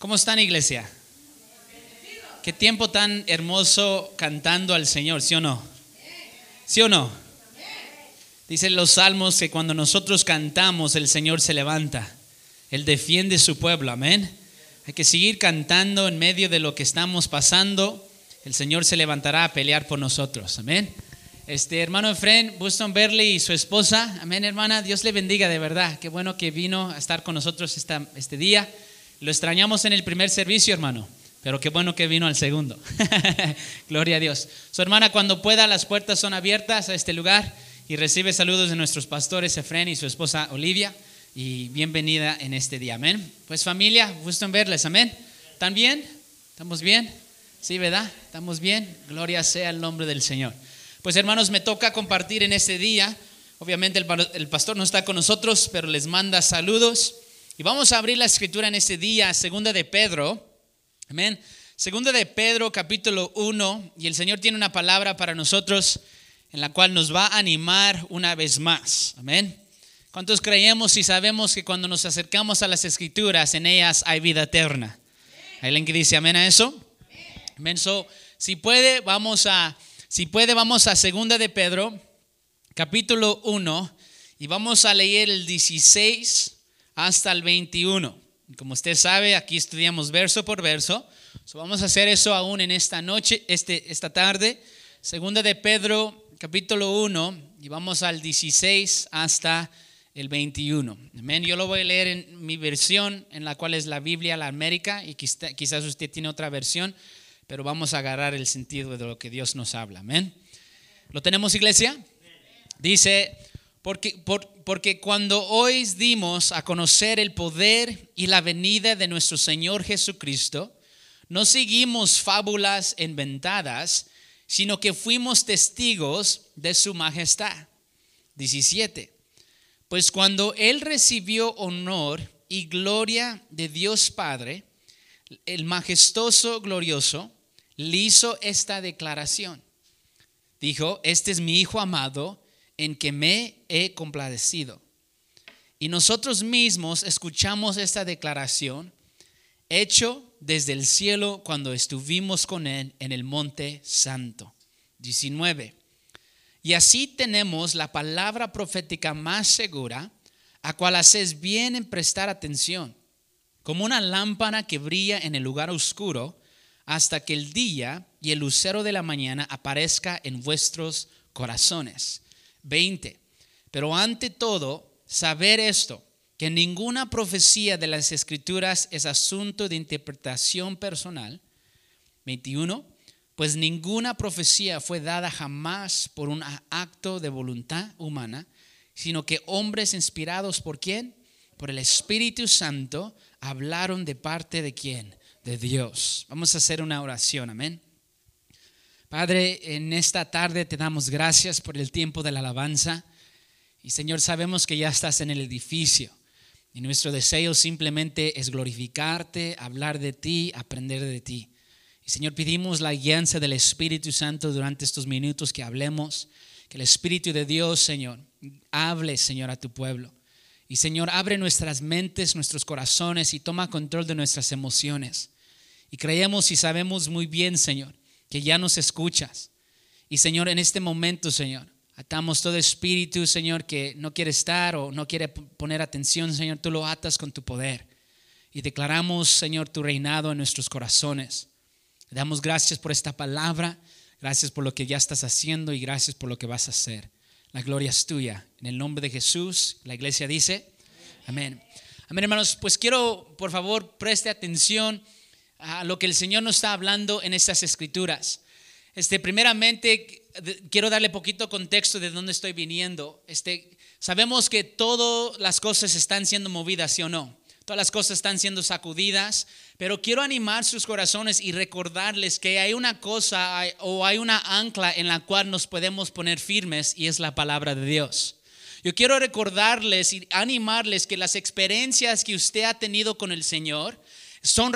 ¿Cómo están, iglesia? Qué tiempo tan hermoso cantando al Señor, ¿sí o no? ¿Sí o no? Dicen los salmos que cuando nosotros cantamos, el Señor se levanta. Él defiende su pueblo, amén. Hay que seguir cantando en medio de lo que estamos pasando. El Señor se levantará a pelear por nosotros, amén. Este hermano Efren, Buston Berley y su esposa, amén hermana, Dios le bendiga de verdad. Qué bueno que vino a estar con nosotros esta, este día. Lo extrañamos en el primer servicio, hermano, pero qué bueno que vino al segundo. Gloria a Dios. Su hermana, cuando pueda, las puertas son abiertas a este lugar y recibe saludos de nuestros pastores Efren y su esposa Olivia. Y bienvenida en este día, amén. Pues familia, gusto en verles, amén. ¿Están bien? ¿Estamos bien? Sí, ¿verdad? ¿Estamos bien? Gloria sea el nombre del Señor. Pues hermanos, me toca compartir en este día. Obviamente el, el pastor no está con nosotros, pero les manda saludos. Y vamos a abrir la escritura en este día, segunda de Pedro. Amén. Segunda de Pedro, capítulo 1. Y el Señor tiene una palabra para nosotros en la cual nos va a animar una vez más. Amén. ¿Cuántos creemos y sabemos que cuando nos acercamos a las escrituras, en ellas hay vida eterna? ¿Hay alguien que dice amén a eso? Amén. So, si puede, vamos a, si puede, vamos a segunda de Pedro, capítulo 1, y vamos a leer el 16 hasta el 21. Como usted sabe, aquí estudiamos verso por verso. vamos a hacer eso aún en esta noche, este, esta tarde. Segunda de Pedro, capítulo 1, y vamos al 16 hasta el 21. Amén. Yo lo voy a leer en mi versión, en la cual es la Biblia, la América, y quizás usted tiene otra versión, pero vamos a agarrar el sentido de lo que Dios nos habla. Amén. ¿Lo tenemos, iglesia? Dice, porque, porque cuando hoy dimos a conocer el poder y la venida de nuestro Señor Jesucristo, no seguimos fábulas inventadas, sino que fuimos testigos de su majestad. 17. Pues cuando Él recibió honor y gloria de Dios Padre, el majestuoso, glorioso, le hizo esta declaración. Dijo, este es mi Hijo amado en que me he compadecido. Y nosotros mismos escuchamos esta declaración hecho desde el cielo cuando estuvimos con Él en el monte santo. 19. Y así tenemos la palabra profética más segura, a cual haces bien en prestar atención, como una lámpara que brilla en el lugar oscuro, hasta que el día y el lucero de la mañana aparezca en vuestros corazones. 20. Pero ante todo, saber esto, que ninguna profecía de las escrituras es asunto de interpretación personal. 21. Pues ninguna profecía fue dada jamás por un acto de voluntad humana, sino que hombres inspirados por quién? Por el Espíritu Santo hablaron de parte de quién? De Dios. Vamos a hacer una oración, amén. Padre, en esta tarde te damos gracias por el tiempo de la alabanza. Y Señor, sabemos que ya estás en el edificio. Y nuestro deseo simplemente es glorificarte, hablar de ti, aprender de ti. Y Señor, pedimos la guianza del Espíritu Santo durante estos minutos que hablemos. Que el Espíritu de Dios, Señor, hable, Señor, a tu pueblo. Y Señor, abre nuestras mentes, nuestros corazones y toma control de nuestras emociones. Y creemos y sabemos muy bien, Señor, que ya nos escuchas. Y Señor, en este momento, Señor, atamos todo espíritu, Señor, que no quiere estar o no quiere poner atención, Señor, tú lo atas con tu poder. Y declaramos, Señor, tu reinado en nuestros corazones. damos gracias por esta palabra, gracias por lo que ya estás haciendo y gracias por lo que vas a hacer. La gloria es tuya. En el nombre de Jesús, la iglesia dice, amén. Amén, hermanos. Pues quiero, por favor, preste atención a lo que el Señor nos está hablando en estas escrituras. Este, primeramente, quiero darle poquito contexto de dónde estoy viniendo. Este, sabemos que todas las cosas están siendo movidas, ¿sí o no? Todas las cosas están siendo sacudidas, pero quiero animar sus corazones y recordarles que hay una cosa o hay una ancla en la cual nos podemos poner firmes y es la palabra de Dios. Yo quiero recordarles y animarles que las experiencias que usted ha tenido con el Señor, son,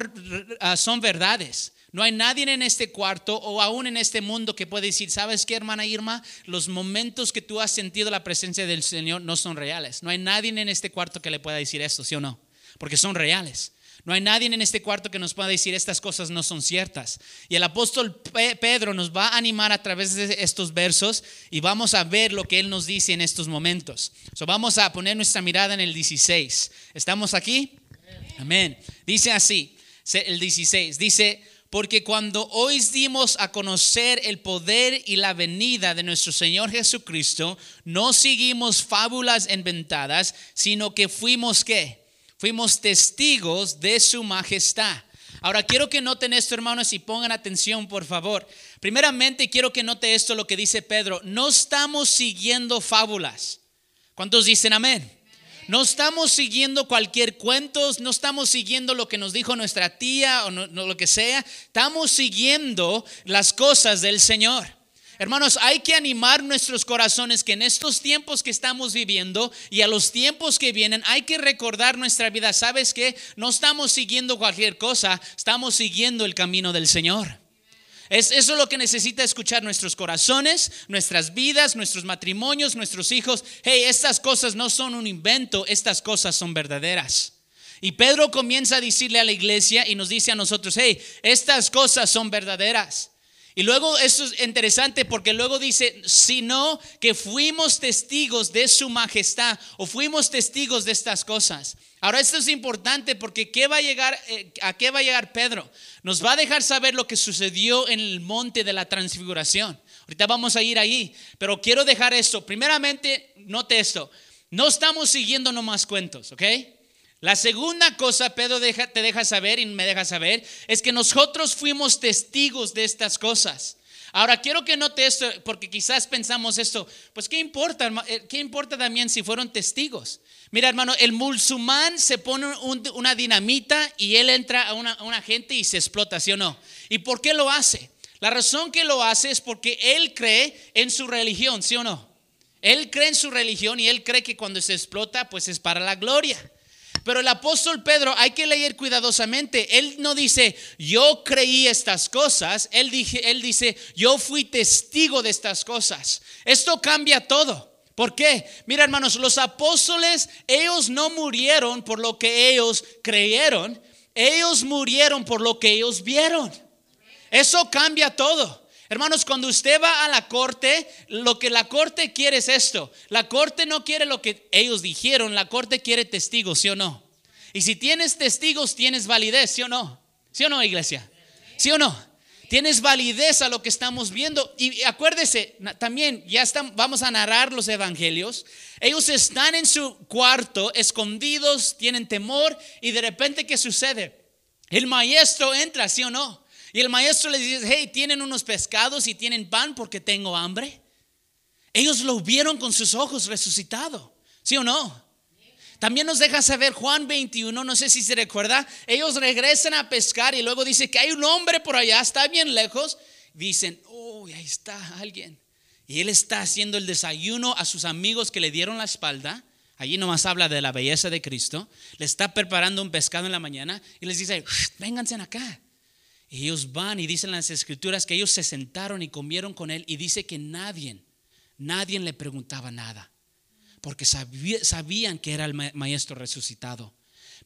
ah, son verdades. No hay nadie en este cuarto o aún en este mundo que puede decir, ¿sabes qué, hermana Irma? Los momentos que tú has sentido la presencia del Señor no son reales. No hay nadie en este cuarto que le pueda decir esto, ¿sí o no? Porque son reales. No hay nadie en este cuarto que nos pueda decir estas cosas no son ciertas. Y el apóstol Pedro nos va a animar a través de estos versos y vamos a ver lo que él nos dice en estos momentos. So, vamos a poner nuestra mirada en el 16. ¿Estamos aquí? Amén. Dice así, el 16, dice, porque cuando hoy dimos a conocer el poder y la venida de nuestro Señor Jesucristo, no seguimos fábulas inventadas, sino que fuimos qué? fuimos testigos de su majestad. Ahora quiero que noten esto, hermanos, y pongan atención, por favor. Primeramente, quiero que note esto, lo que dice Pedro. No estamos siguiendo fábulas. ¿Cuántos dicen amén? No estamos siguiendo cualquier cuento, no estamos siguiendo lo que nos dijo nuestra tía o lo que sea. Estamos siguiendo las cosas del Señor. Hermanos, hay que animar nuestros corazones que en estos tiempos que estamos viviendo y a los tiempos que vienen, hay que recordar nuestra vida. ¿Sabes que No estamos siguiendo cualquier cosa, estamos siguiendo el camino del Señor. Es eso lo que necesita escuchar nuestros corazones, nuestras vidas, nuestros matrimonios, nuestros hijos. Hey, estas cosas no son un invento, estas cosas son verdaderas. Y Pedro comienza a decirle a la iglesia y nos dice a nosotros, hey, estas cosas son verdaderas. Y luego eso es interesante porque luego dice, sino que fuimos testigos de su majestad o fuimos testigos de estas cosas. Ahora esto es importante porque ¿qué va a, llegar, eh, ¿a qué va a llegar Pedro? Nos va a dejar saber lo que sucedió en el monte de la transfiguración. Ahorita vamos a ir ahí, pero quiero dejar esto. Primeramente, note esto, no estamos siguiendo nomás cuentos, ¿ok? La segunda cosa, Pedro te deja saber y me deja saber, es que nosotros fuimos testigos de estas cosas. Ahora, quiero que note esto, porque quizás pensamos esto, pues ¿qué importa? Eh, ¿Qué importa también si fueron testigos? Mira, hermano, el musulmán se pone una dinamita y él entra a una, a una gente y se explota, ¿sí o no? ¿Y por qué lo hace? La razón que lo hace es porque él cree en su religión, ¿sí o no? Él cree en su religión y él cree que cuando se explota, pues es para la gloria. Pero el apóstol Pedro hay que leer cuidadosamente. Él no dice, yo creí estas cosas. Él, él dice, yo fui testigo de estas cosas. Esto cambia todo. ¿Por qué? Mira hermanos, los apóstoles, ellos no murieron por lo que ellos creyeron. Ellos murieron por lo que ellos vieron. Eso cambia todo. Hermanos, cuando usted va a la corte, lo que la corte quiere es esto. La corte no quiere lo que ellos dijeron, la corte quiere testigos, ¿sí o no? Y si tienes testigos, tienes validez, ¿sí o no? ¿Sí o no, iglesia? ¿Sí o no? Tienes validez a lo que estamos viendo. Y acuérdese, también ya están, vamos a narrar los evangelios. Ellos están en su cuarto, escondidos, tienen temor y de repente, ¿qué sucede? El maestro entra, ¿sí o no? Y el maestro les dice, hey, ¿tienen unos pescados y tienen pan porque tengo hambre? Ellos lo vieron con sus ojos resucitado, ¿sí o no? También nos deja saber Juan 21, no sé si se recuerda, ellos regresan a pescar y luego dice que hay un hombre por allá, está bien lejos. Dicen, oh, ahí está alguien. Y él está haciendo el desayuno a sus amigos que le dieron la espalda. Allí nomás habla de la belleza de Cristo. Le está preparando un pescado en la mañana y les dice, vénganse acá. Y ellos van y dicen las escrituras que ellos se sentaron y comieron con él y dice que nadie, nadie le preguntaba nada, porque sabían que era el maestro resucitado.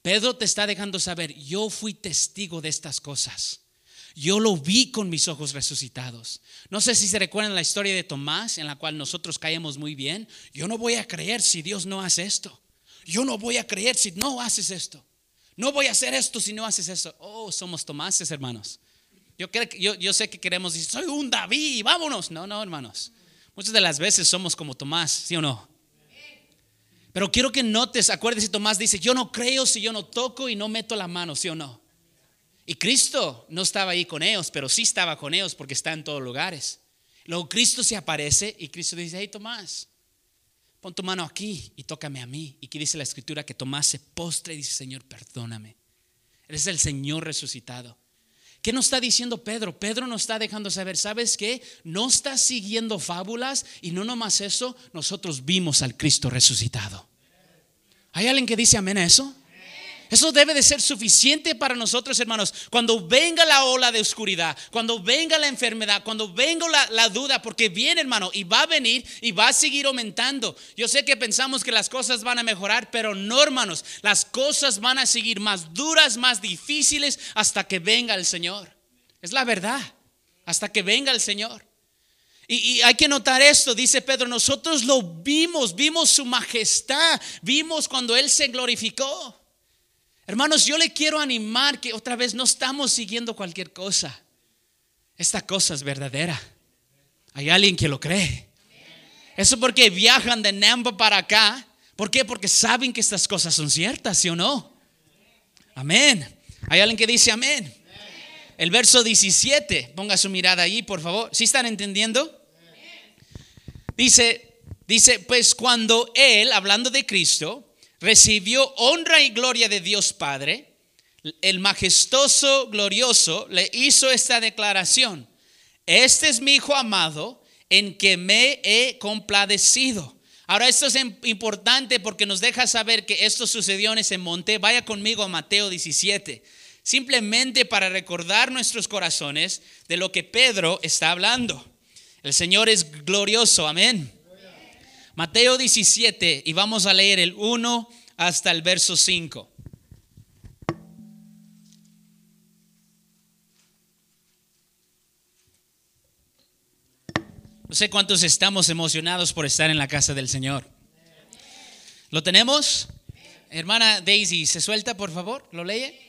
Pedro te está dejando saber, yo fui testigo de estas cosas. Yo lo vi con mis ojos resucitados. No sé si se recuerdan la historia de Tomás, en la cual nosotros caemos muy bien. Yo no voy a creer si Dios no hace esto. Yo no voy a creer si no haces esto. No voy a hacer esto si no haces eso. Oh, somos Tomases, hermanos. Yo, creo, yo, yo sé que queremos decir, soy un David, vámonos. No, no, hermanos. Muchas de las veces somos como Tomás, ¿sí o no? Pero quiero que notes, acuérdese, Tomás dice, yo no creo si yo no toco y no meto la mano, ¿sí o no? Y Cristo no estaba ahí con ellos, pero sí estaba con ellos porque está en todos lugares. Luego Cristo se aparece y Cristo dice, hey Tomás, pon tu mano aquí y tócame a mí. Y que dice la escritura que Tomás se postre y dice, Señor, perdóname. Eres el Señor resucitado. ¿Qué nos está diciendo Pedro? Pedro nos está dejando saber, ¿sabes qué? No está siguiendo fábulas y no nomás eso, nosotros vimos al Cristo resucitado. ¿Hay alguien que dice amén a eso? Eso debe de ser suficiente para nosotros, hermanos. Cuando venga la ola de oscuridad, cuando venga la enfermedad, cuando venga la, duda, porque viene, hermano, y va a venir y va a seguir aumentando. Yo sé que pensamos que las cosas van a mejorar, pero no, hermanos. Las cosas van a seguir más duras, más difíciles hasta que venga el Señor. Es la verdad. Hasta que venga el Señor. Y, y, hay que notar esto, dice Pedro, nosotros lo vimos, vimos su majestad, vimos cuando Él se glorificó. Hermanos, yo le quiero animar que otra vez no estamos siguiendo cualquier cosa. Esta cosa es verdadera. Hay alguien que lo cree. Eso porque viajan de Nampa para acá. ¿Por qué? Porque saben que estas cosas son ciertas, ¿sí o no? Amén. Hay alguien que dice amén. El verso 17, ponga su mirada ahí, por favor. ¿Sí están entendiendo? Dice, dice, pues cuando Él, hablando de Cristo, recibió honra y gloria de Dios Padre, el majestuoso, glorioso, le hizo esta declaración. Este es mi Hijo amado en que me he compadecido. Ahora esto es importante porque nos deja saber que esto sucedió en ese monte. Vaya conmigo a Mateo 17. Simplemente para recordar nuestros corazones de lo que Pedro está hablando. El Señor es glorioso, amén. Mateo 17 y vamos a leer el 1 hasta el verso 5. No sé cuántos estamos emocionados por estar en la casa del Señor. ¿Lo tenemos? Hermana Daisy, ¿se suelta por favor? ¿Lo lee?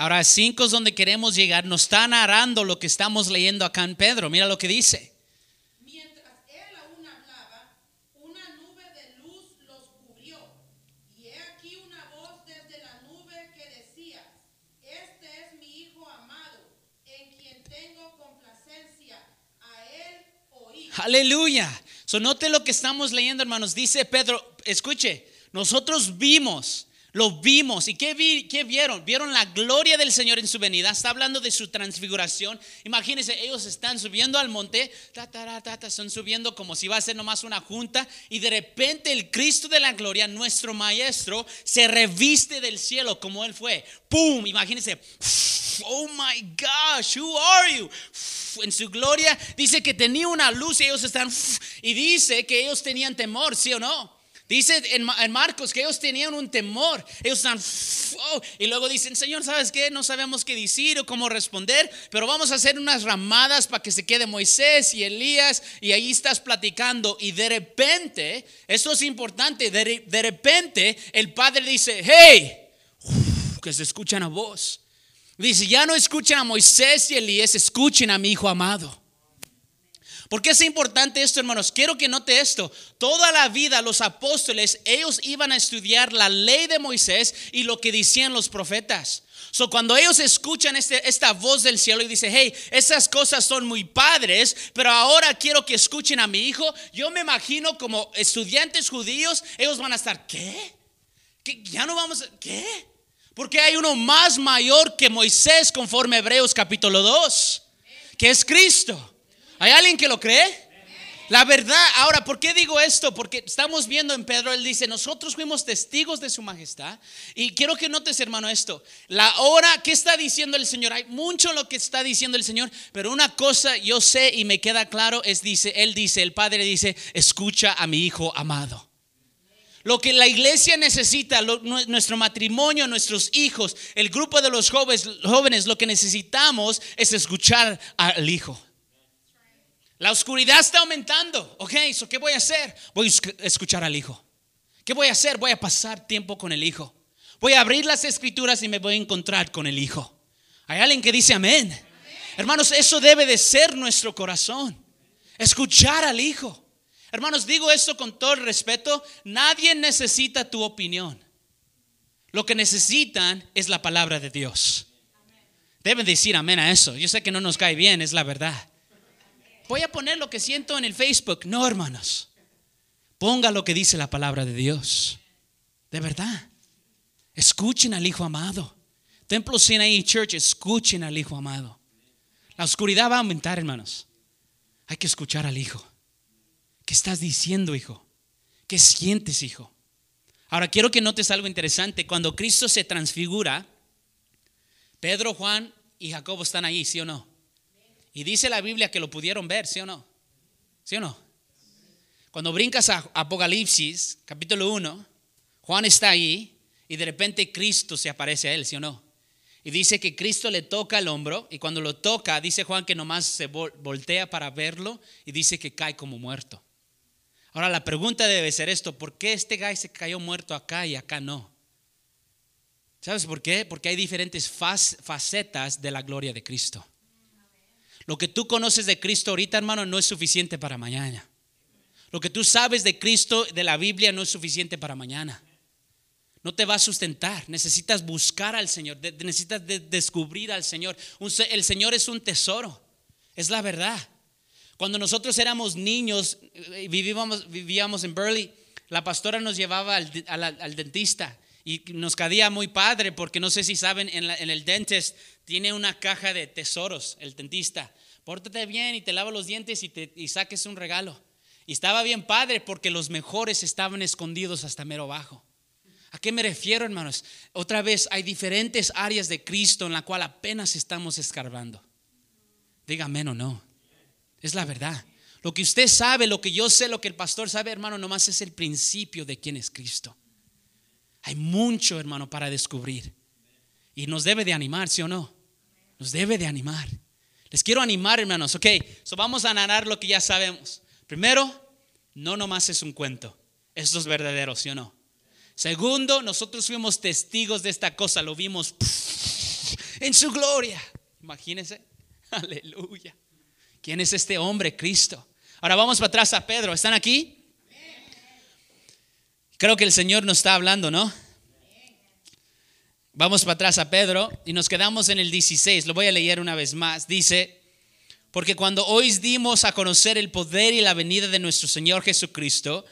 Ahora, cinco es donde queremos llegar. Nos está narrando lo que estamos leyendo acá en Pedro. Mira lo que dice. Mientras él aún hablaba, una nube de luz los cubrió. Y he aquí una voz desde la nube que decía, este es mi Hijo amado, en quien tengo complacencia, a él oí. Aleluya. So, note lo que estamos leyendo, hermanos. Dice Pedro, escuche, nosotros vimos lo vimos. ¿Y qué, vieron? Vieron la gloria del Señor en su venida. Está hablando de su transfiguración. Imagínense, ellos están subiendo al monte, están subiendo como si va a ser nomás una junta. Y de repente el Cristo de la gloria, nuestro Maestro, se reviste del cielo como Él fue. ¡Pum! Imagínense. Oh my gosh, who are you? En su gloria dice que tenía una luz y ellos están. Y dice que ellos tenían temor, ¿sí o no? Dice en, Marcos que ellos tenían un temor. Ellos están, oh", y luego dicen, Señor, ¿sabes qué? No sabemos qué decir o cómo responder, pero vamos a hacer unas ramadas para que se quede Moisés y Elías, y ahí estás platicando. Y de repente, esto es importante, de, de repente el padre dice, hey, que se escuchan a vos. Dice, ya no escuchen a Moisés y Elías, escuchen a mi hijo amado. ¿Por qué es importante esto, hermanos? Quiero que note esto. Toda la vida los apóstoles, ellos iban a estudiar la ley de Moisés y lo que decían los profetas. So, cuando ellos escuchan este, esta voz del cielo y dicen, hey, esas cosas son muy padres, pero ahora quiero que escuchen a mi hijo, yo me imagino como estudiantes judíos, ellos van a estar, ¿qué? ¿Qué? ¿Ya no vamos a, qué? Porque hay uno más mayor que Moisés conforme Hebreos capítulo 2, que es Cristo. ¿Hay alguien que lo cree? La verdad, ahora, ¿por qué digo esto? Porque estamos viendo en Pedro, él dice, nosotros fuimos testigos de su majestad. Y quiero que notes, hermano, esto. La hora, ¿qué está diciendo el Señor? Hay mucho lo que está diciendo el Señor, pero una cosa yo sé y me queda claro es, dice, él dice, el Padre dice, escucha a mi Hijo amado. Lo que la iglesia necesita, nuestro matrimonio, nuestros hijos, el grupo de los jóvenes, jóvenes, lo que necesitamos es escuchar al Hijo. La oscuridad está aumentando. Ok, ¿qué voy a hacer? Voy a escuchar al Hijo. ¿Qué voy a hacer? Voy a pasar tiempo con el Hijo. Voy a abrir las escrituras y me voy a encontrar con el Hijo. Hay alguien que dice amén. Hermanos, eso debe de ser nuestro corazón. Escuchar al Hijo. Hermanos, digo esto con todo el respeto. Nadie necesita tu opinión. Lo que necesitan es la palabra de Dios. Deben decir amén a eso. Yo sé que no nos cae bien, es la verdad. Voy a poner lo que siento en el Facebook. No, hermanos. Ponga lo que dice la palabra de Dios. De verdad. Escuchen al Hijo amado. Templo Sinaí Church, escuchen al Hijo amado. La oscuridad va a aumentar, hermanos. Hay que escuchar al Hijo. ¿Qué estás diciendo, hijo? ¿Qué sientes, hijo? Ahora quiero que notes algo interesante. Cuando Cristo se transfigura, Pedro, Juan y Jacobo están ahí, ¿sí o no? Y dice la Biblia que lo pudieron ver, ¿sí o no? ¿Sí o no? Cuando brincas a Apocalipsis, capítulo 1, Juan está ahí y de repente Cristo se aparece a él, ¿sí o no? Y dice que Cristo le toca el hombro y cuando lo toca, dice Juan que nomás se voltea para verlo y dice que cae como muerto. Ahora la pregunta debe ser esto, ¿por qué este guy se cayó muerto acá y acá no? ¿Sabes por qué? Porque hay diferentes facetas de la gloria de Cristo. Lo que tú conoces de Cristo ahorita, hermano, no es suficiente para mañana. Lo que tú sabes de Cristo, de la Biblia, no es suficiente para mañana. No te va a sustentar. Necesitas buscar al Señor. necesitas descubrir al Señor. el Señor es un tesoro. Es la verdad. Cuando nosotros éramos niños eh, vivíamos, vivíamos en Burley, la pastora nos llevaba al, dentista y nos cadía muy padre porque no sé si saben, en, el dentist tiene una caja de tesoros, el dentista. Pórtate bien y te lava los dientes y, te, saques un regalo. Y estaba bien padre porque los mejores estaban escondidos hasta mero abajo. ¿A qué me refiero, hermanos? Otra vez, hay diferentes áreas de Cristo en la cual apenas estamos escarbando. Dígame o no. Es la verdad. Lo que usted sabe, lo que yo sé, lo que el pastor sabe, hermano, nomás es el principio de quién es Cristo. Hay mucho, hermano, para descubrir. Y nos debe de animar, ¿sí o no? Nos debe de animar. Les quiero animar, hermanos. Ok, so vamos a narrar lo que ya sabemos. Primero, no nomás es un cuento. Esto es verdadero, ¿sí o no? Segundo, nosotros fuimos testigos de esta cosa. Lo vimos en su gloria. Imagínense. Aleluya. ¿Quién es este hombre, Cristo? Ahora vamos para atrás a Pedro. ¿Están aquí? Creo que el Señor nos está hablando, ¿no? Vamos para atrás a Pedro y nos quedamos en el 16. Lo voy a leer una vez más. Dice, porque cuando hoy dimos a conocer el poder y la venida de nuestro Señor Jesucristo,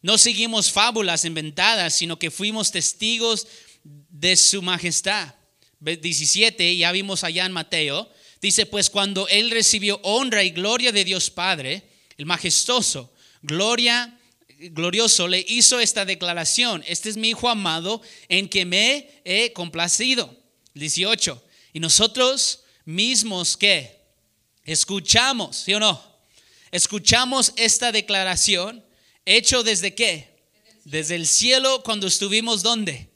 no seguimos fábulas inventadas, sino que fuimos testigos de su majestad. 17, ya vimos allá en Mateo, Dice, pues cuando él recibió honra y gloria de Dios Padre, el majestuoso, gloria, glorioso, le hizo esta declaración, este es mi hijo amado en que me he complacido. 18. Y nosotros mismos que escuchamos, ¿sí o no? Escuchamos esta declaración hecho desde qué? Desde el cielo cuando estuvimos ¿dónde?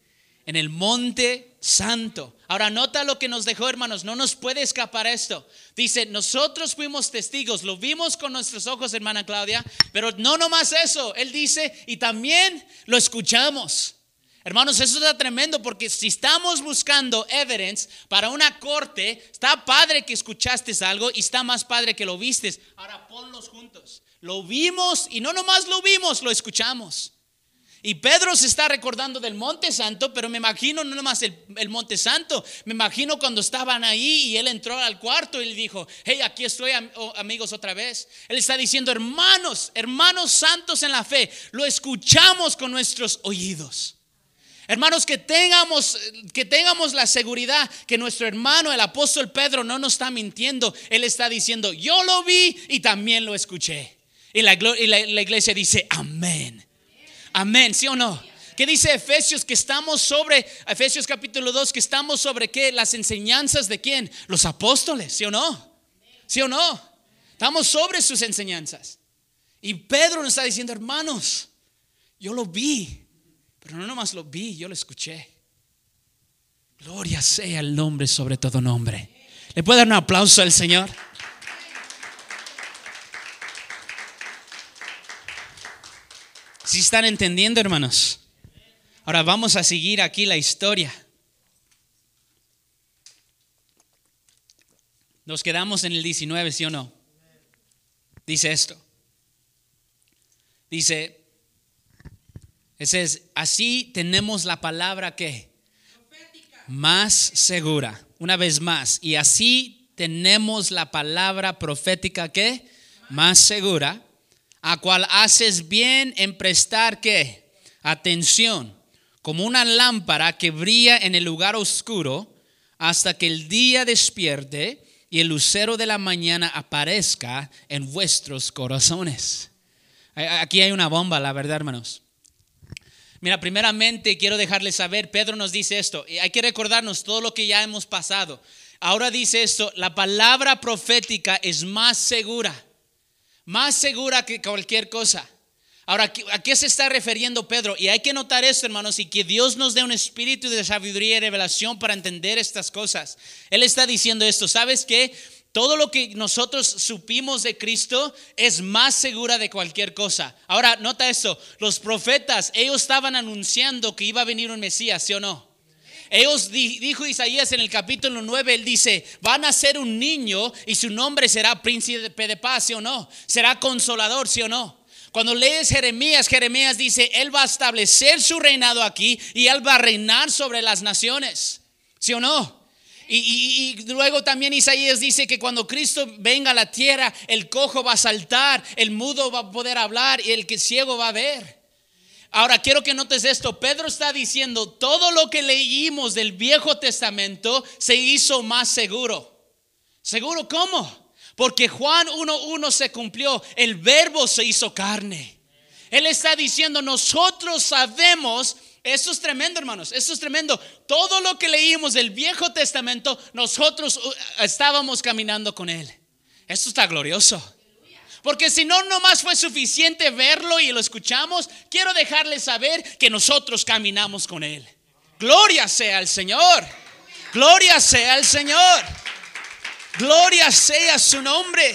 En el monte santo. Ahora nota lo que nos dejó, hermanos, no nos puede escapar esto. Dice, nosotros fuimos testigos, lo vimos con nuestros ojos, hermana Claudia, pero no nomás eso, él dice, y también lo escuchamos. Hermanos, eso está tremendo porque si estamos buscando evidence para una corte, está padre que escuchaste algo y está más padre que lo vistes. Ahora ponlos juntos. Lo vimos y no nomás lo vimos, lo escuchamos. Y Pedro se está recordando del Monte Santo, pero me imagino no nomás el, Monte Santo, me imagino cuando estaban ahí y él entró al cuarto y le dijo, hey, aquí estoy amigos otra vez. Él está diciendo, hermanos, hermanos santos en la fe, lo escuchamos con nuestros oídos. Hermanos, que tengamos, que tengamos la seguridad que nuestro hermano, el apóstol Pedro, no nos está mintiendo. Él está diciendo, yo lo vi y también lo escuché. Y la iglesia dice, amén. Amén, ¿sí o no? ¿Qué dice Efesios? Que estamos sobre, Efesios capítulo 2, que estamos sobre qué? Las enseñanzas de quién? Los apóstoles, ¿sí o no? ¿Sí o no? Estamos sobre sus enseñanzas. Y Pedro nos está diciendo, hermanos, yo lo vi, pero no nomás lo vi, yo lo escuché. Gloria sea el nombre sobre todo nombre. ¿Le puede dar un aplauso al Señor? Si están entendiendo, hermanos? Ahora vamos a seguir aquí la historia. Nos quedamos en el 19, ¿sí o no? Dice esto. Dice, es, así tenemos la palabra que más segura. Una vez más. Y así tenemos la palabra profética que más segura, a cual haces bien en prestar que atención, como una lámpara que brilla en el lugar oscuro hasta que el día despierte y el lucero de la mañana aparezca en vuestros corazones. Aquí hay una bomba, la verdad, hermanos. Mira, primeramente quiero dejarles saber, Pedro nos dice esto, y hay que recordarnos todo lo que ya hemos pasado. Ahora dice esto, la palabra profética es más segura, más segura que cualquier cosa. Ahora, ¿a qué se está refiriendo Pedro? Y hay que notar esto, hermanos, y que Dios nos dé un espíritu de sabiduría y revelación para entender estas cosas. Él está diciendo esto, ¿sabes qué? Todo lo que nosotros supimos de Cristo es más segura de cualquier cosa. Ahora, nota esto, los profetas, ellos estaban anunciando que iba a venir un Mesías, ¿sí o no? Ellos dijo Isaías en el capítulo 9, él dice, van a ser un niño y su nombre será príncipe de paz, ¿sí o no? Será consolador, ¿sí o no? Cuando lees Jeremías, Jeremías dice, Él va a establecer su reinado aquí y Él va a reinar sobre las naciones. ¿Sí o no? Y, luego también Isaías dice que cuando Cristo venga a la tierra, el cojo va a saltar, el mudo va a poder hablar y el que ciego va a ver. Ahora quiero que notes esto. Pedro está diciendo, todo lo que leímos del Viejo Testamento se hizo más seguro. ¿Seguro cómo? Porque Juan 1.1 se cumplió, el verbo se hizo carne. Él está diciendo, nosotros sabemos, esto es tremendo hermanos, esto es tremendo. Todo lo que leímos del Viejo Testamento, nosotros uh, estábamos caminando con Él. Esto está glorioso. Porque si no, nomás fue suficiente verlo y lo escuchamos, quiero dejarles saber que nosotros caminamos con Él. Gloria sea al Señor. Gloria sea al Señor. Gloria sea su nombre.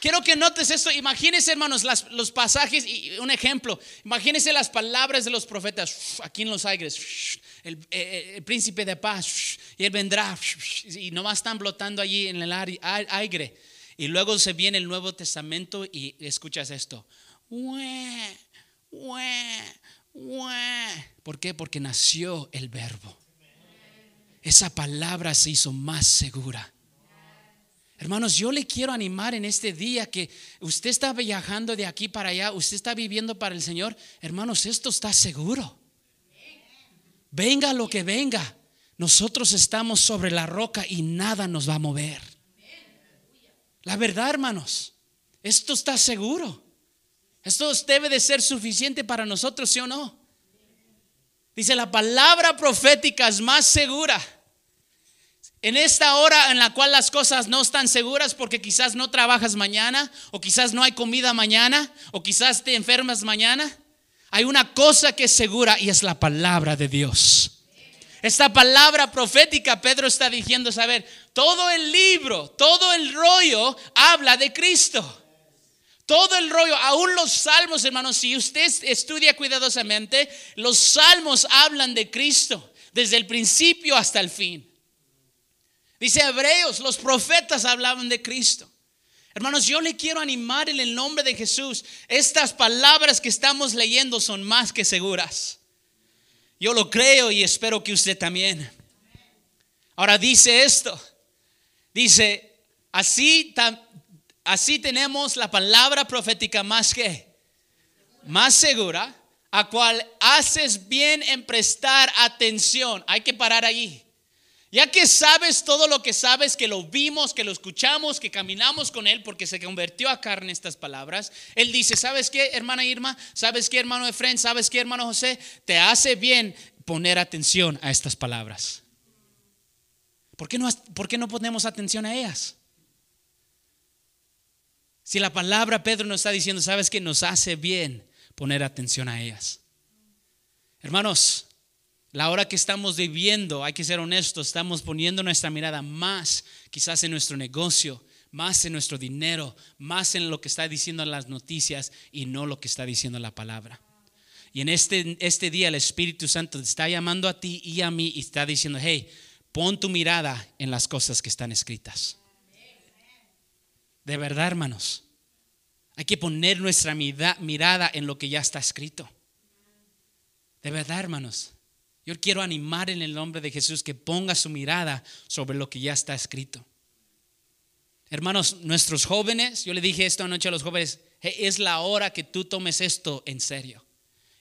Quiero que notes esto. Imagínense, hermanos, los pasajes y un ejemplo. Imagínense las palabras de los profetas aquí en los aires. El, eh, eh, el, príncipe de paz, y él vendrá, y nomás están flotando allí en el aire. Y luego se viene el Nuevo Testamento y escuchas esto. ¿Por qué? Porque nació el verbo. Esa palabra se hizo más segura. Hermanos, yo le quiero animar en este día que usted está viajando de aquí para allá, usted está viviendo para el Señor. Hermanos, esto está seguro. Venga lo que venga, nosotros estamos sobre la roca y nada nos va a mover. La verdad, hermanos, esto está seguro. Esto debe de ser suficiente para nosotros, ¿sí o no? Dice, la palabra profética es más segura en esta hora en la cual las cosas no están seguras porque quizás no trabajas mañana o quizás no hay comida mañana o quizás te enfermas mañana, hay una cosa que es segura y es la palabra de Dios. Esta palabra profética, Pedro está diciendo, saber, todo el libro, todo el rollo habla de Cristo. Todo el rollo, aún los salmos, hermanos, si usted estudia cuidadosamente, los salmos hablan de Cristo desde el principio hasta el fin. Dice Hebreos, los profetas hablaban de Cristo. Hermanos, yo le quiero animar en el nombre de Jesús. Estas palabras que estamos leyendo son más que seguras. Yo lo creo y espero que usted también. Ahora dice esto. Dice, así, así tenemos la palabra profética más que, más segura, a cual haces bien en prestar atención. Hay que parar allí. Ya que sabes todo lo que sabes, que lo vimos, que lo escuchamos, que caminamos con Él, porque se convirtió a carne estas palabras, Él dice, ¿sabes qué, hermana Irma? ¿Sabes qué, hermano Efren? ¿Sabes qué, hermano José? Te hace bien poner atención a estas palabras. ¿Por qué no, por qué no ponemos atención a ellas? Si la palabra Pedro nos está diciendo, ¿sabes qué? Nos hace bien poner atención a ellas. Hermanos, la hora que estamos viviendo, hay que ser honestos, estamos poniendo nuestra mirada más quizás en nuestro negocio, más en nuestro dinero, más en lo que está diciendo las noticias y no lo que está diciendo la palabra. Y en este, este día el Espíritu Santo está llamando a ti y a mí y está diciendo, hey, pon tu mirada en las cosas que están escritas. De verdad, hermanos. Hay que poner nuestra mira- mirada en lo que ya está escrito. De verdad, hermanos. Yo quiero animar en el nombre de Jesús que ponga su mirada sobre lo que ya está escrito. Hermanos, nuestros jóvenes, yo le dije esto anoche a los jóvenes, "Hey, es la hora que tú tomes esto en serio.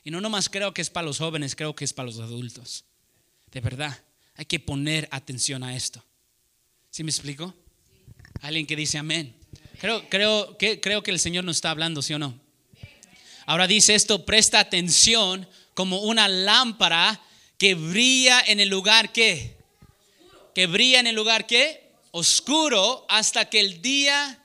Y no nomás creo que es para los jóvenes, creo que es para los adultos. De verdad, hay que poner atención a esto. ¿Sí me explico? Alguien que dice amén. Creo, creo, que, creo que el Señor nos está hablando, ¿sí o no? Ahora dice esto, presta atención como una lámpara que brilla en el lugar que, que brilla en el lugar que, oscuro hasta que el día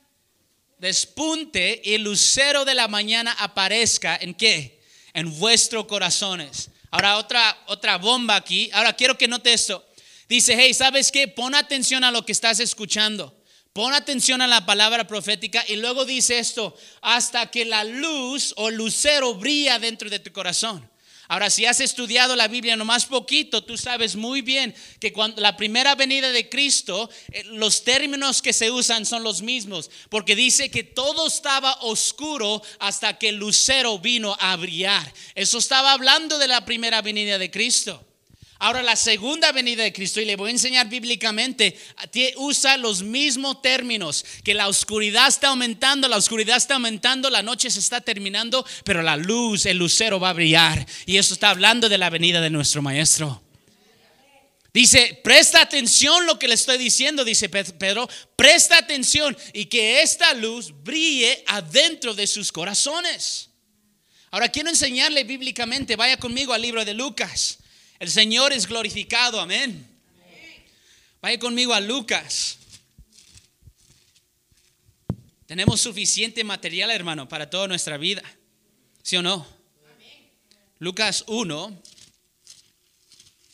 despunte y el lucero de la mañana aparezca en qué? En vuestros corazones. Ahora otra, otra bomba aquí. Ahora quiero que note esto. Dice, hey, ¿sabes qué? Pon atención a lo que estás escuchando. Pon atención a la palabra profética y luego dice esto, hasta que la luz o lucero brilla dentro de tu corazón. Ahora, si has estudiado la Biblia nomás poquito, tú sabes muy bien que cuando la primera venida de Cristo, eh, los términos que se usan son los mismos, porque dice que todo estaba oscuro hasta que el lucero vino a brillar. Eso estaba hablando de la primera venida de Cristo. Ahora la segunda venida de Cristo, y le voy a enseñar bíblicamente, usa los mismos términos, que la oscuridad está aumentando, la oscuridad está aumentando, la noche se está terminando, pero la luz, el lucero va a brillar. Y eso está hablando de la venida de nuestro Maestro. Dice, presta atención lo que le estoy diciendo, dice Pe- Pedro, presta atención y que esta luz brille adentro de sus corazones. Ahora quiero enseñarle bíblicamente, vaya conmigo al libro de Lucas. El Señor es glorificado, amén. Vaya conmigo a Lucas. Tenemos suficiente material, hermano, para toda nuestra vida. ¿Sí o no? Lucas 1,